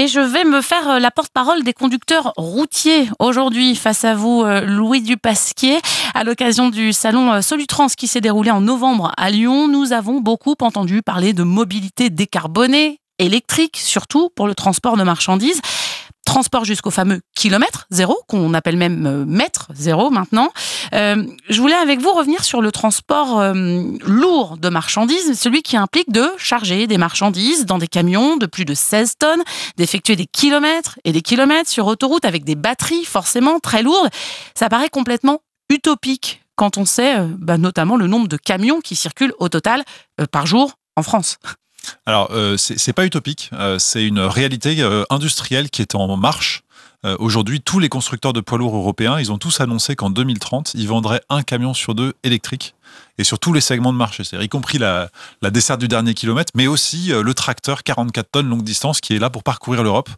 Et je vais me faire euh, la porte-parole des conducteurs routiers aujourd'hui face à vous, euh, Louis Dupasquier. À l'occasion du salon euh, Solutrans qui s'est déroulé en novembre à Lyon, nous avons beaucoup entendu parler de mobilité décarbonée, électrique, surtout pour le transport de marchandises transport jusqu'au fameux kilomètre zéro, qu'on appelle même euh, mètre zéro maintenant. Euh, je voulais avec vous revenir sur le transport euh, lourd de marchandises, celui qui implique de charger des marchandises dans des camions de plus de 16 tonnes, d'effectuer des kilomètres et des kilomètres sur autoroute avec des batteries forcément très lourdes. Ça paraît complètement utopique quand on sait bah, notamment le nombre de camions qui circulent au total par jour en France. Alors, euh, c'est pas utopique, euh, c'est une réalité euh, industrielle qui est en marche. Aujourd'hui, tous les constructeurs de poids lourds européens, ils ont tous annoncé qu'en 2030, ils vendraient un camion sur deux électrique et sur tous les segments de marché, c'est-à-dire y compris la, la, desserte du dernier kilomètre, mais aussi euh, le tracteur 44 tonnes longue distance qui est là pour parcourir l'Europe.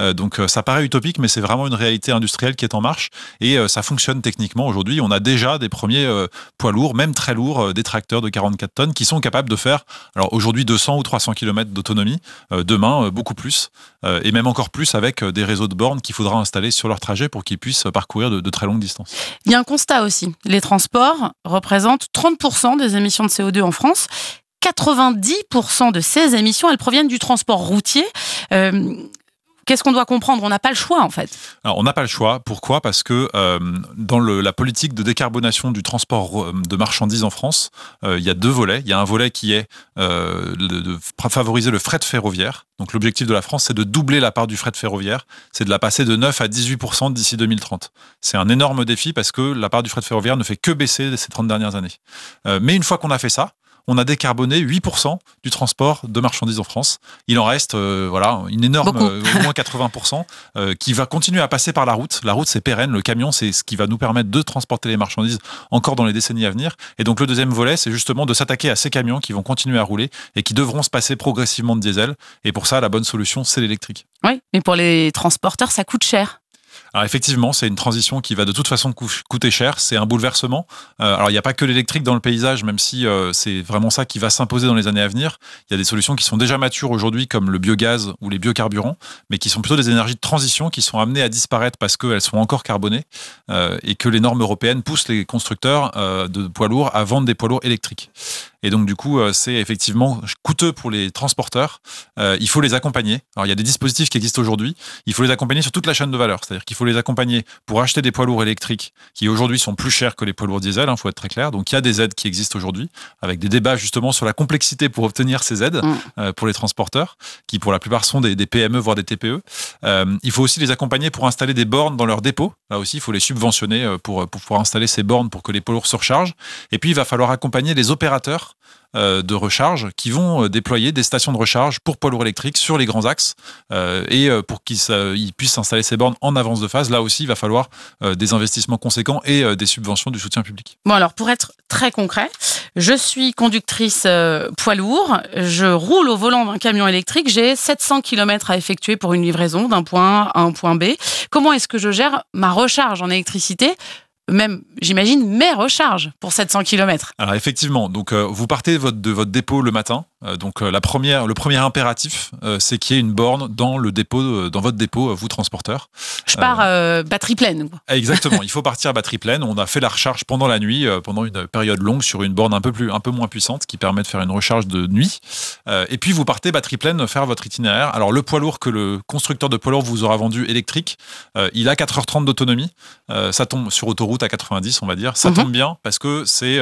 Euh, donc euh, ça paraît utopique, mais c'est vraiment une réalité industrielle qui est en marche et ça fonctionne techniquement aujourd'hui. On a déjà des premiers poids lourds, même très lourds, des tracteurs de 44 tonnes qui sont capables de faire, alors aujourd'hui 200 ou 300 km d'autonomie, demain beaucoup plus, et même encore plus avec des réseaux de bornes qu'il faudra installer sur leur trajet pour qu'ils puissent parcourir de, de très longues distances. Il y a un constat aussi. Les transports représentent 30% des émissions de CO2 en France. 90% de ces émissions, elles proviennent du transport routier. Euh, Qu'est-ce qu'on doit comprendre? On n'a pas le choix en fait. On n'a pas le choix. Pourquoi? Parce que euh, dans la politique de décarbonation du transport euh, de marchandises en France, euh, il y a deux volets. Il y a un volet qui est de, favoriser le fret ferroviaire. Donc l'objectif de la France, c'est de doubler la part du fret ferroviaire. C'est de la passer de 9 à 18% d'ici 2030. C'est un énorme défi parce que la part du fret ferroviaire ne fait que baisser ces 30 dernières années. Mais une fois qu'on a fait ça, on a décarboné 8% du transport de marchandises en France. Il en reste euh, voilà une énorme, euh, au moins 80%, euh, qui va continuer à passer par la route. La route, c'est pérenne. Le camion, c'est ce qui va nous permettre de transporter les marchandises encore dans les décennies à venir. Et donc le deuxième volet, c'est justement de s'attaquer à ces camions qui vont continuer à rouler et qui devront se passer progressivement de diesel. Et pour ça, la bonne solution, c'est l'électrique. Oui, mais pour les transporteurs, ça coûte cher. Alors effectivement, c'est une transition qui va de toute façon coûter cher. C'est un bouleversement. Euh, alors il n'y a pas que l'électrique dans le paysage, même si euh, c'est vraiment ça qui va s'imposer dans les années à venir. Il y a des solutions qui sont déjà matures aujourd'hui, comme le biogaz ou les biocarburants, mais qui sont plutôt des énergies de transition qui sont amenées à disparaître parce qu'elles sont encore carbonées euh, et que les normes européennes poussent les constructeurs de poids lourds à vendre des poids lourds électriques. Et donc, du coup, euh, c'est effectivement coûteux pour les transporteurs. Euh, il faut les accompagner. Alors, il y a des dispositifs qui existent aujourd'hui. Il faut les accompagner sur toute la chaîne de valeur. C'est-à-dire qu'il faut les accompagner pour acheter des poids lourds électriques qui aujourd'hui sont plus chers que les poids lourds diesel. Il hein, faut être très clair. Donc, il y a des aides qui existent aujourd'hui avec des débats justement sur la complexité pour obtenir ces aides mmh. euh, pour les transporteurs, qui pour la plupart sont des, des PME, voire des TPE. Euh, il faut aussi les accompagner pour installer des bornes dans leurs dépôts. Là aussi, il faut les subventionner euh, pour, pour pouvoir installer ces bornes pour que les poids lourds se rechargent. Et puis, il va falloir accompagner les opérateurs euh, de recharge qui vont euh, déployer des stations de recharge pour poids lourds électriques sur les grands axes euh, et pour qu'ils puissent installer ces bornes en avance de phase. Là aussi, il va falloir des investissements conséquents et des subventions du soutien public. Bon, alors pour être très concret, je suis conductrice poids lourd, je roule au volant d'un camion électrique, j'ai 700 km à effectuer pour une livraison d'un point A à un point B. Comment est-ce que je gère ma recharge en électricité? Même, j'imagine, mes recharges pour 700 km. Alors effectivement, donc euh, vous partez de votre, dépôt le matin, donc euh, la première, le premier impératif, euh, c'est qu'il y ait une borne dans le dépôt, dans votre dépôt, vous transporteur. Je pars batterie pleine. Exactement, il faut partir batterie pleine. On a fait la recharge pendant la nuit, pendant une période longue sur une borne un peu plus, un peu moins puissante, qui permet de faire une recharge de nuit. et puis vous partez batterie pleine faire votre itinéraire. Alors le poids lourd que le constructeur de poids lourd vous aura vendu électrique, il a 4h30 d'autonomie. ça tombe sur autoroute à 90, on va dire. Ça mhm. tombe bien parce que c'est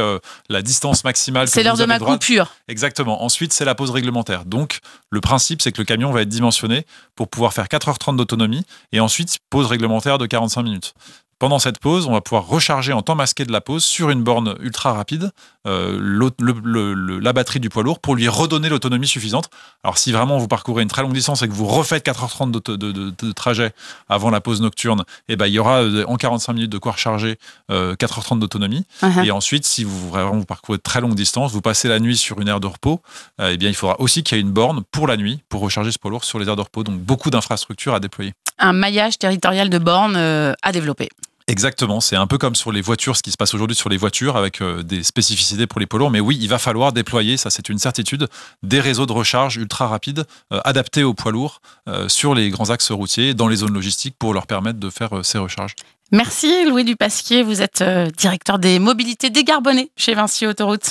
la distance maximale. C'est l'heure de ma coupure. Exactement. Ensuite c'est la pause réglementaire. Donc, le principe, c'est que le camion va être dimensionné pour pouvoir faire 4h30 d'autonomie et ensuite pause réglementaire de 45 minutes. Pendant cette pause, on va pouvoir recharger en temps masqué de la pause sur une borne ultra rapide euh, le, le, la batterie du poids lourd pour lui redonner l'autonomie suffisante. Alors si vraiment vous parcourez une très longue distance et que vous refaites 4h30 de, de, de, de trajet avant la pause nocturne, eh ben, il y aura euh, en 45 minutes de quoi recharger euh, 4h30 d'autonomie. Uh -huh. Et ensuite, si vous vraiment vous parcourez de très longue distance, vous passez la nuit sur une aire de repos, euh, eh bien il faudra aussi qu'il y ait une borne pour la nuit pour recharger ce poids lourd sur les aires de repos. Donc beaucoup d'infrastructures à déployer. Un maillage territorial de bornes euh, à développer. Exactement, c'est un peu comme sur les voitures, ce qui se passe aujourd'hui sur les voitures avec euh, des spécificités pour les poids lourds. Mais oui, il va falloir déployer, ça c'est une certitude, des réseaux de recharge ultra rapides euh, adaptés aux poids lourds euh, sur les grands axes routiers, dans les zones logistiques pour leur permettre de faire ces recharges. Merci Louis Dupasquier, vous êtes directeur des mobilités décarbonées chez Vinci Autoroute.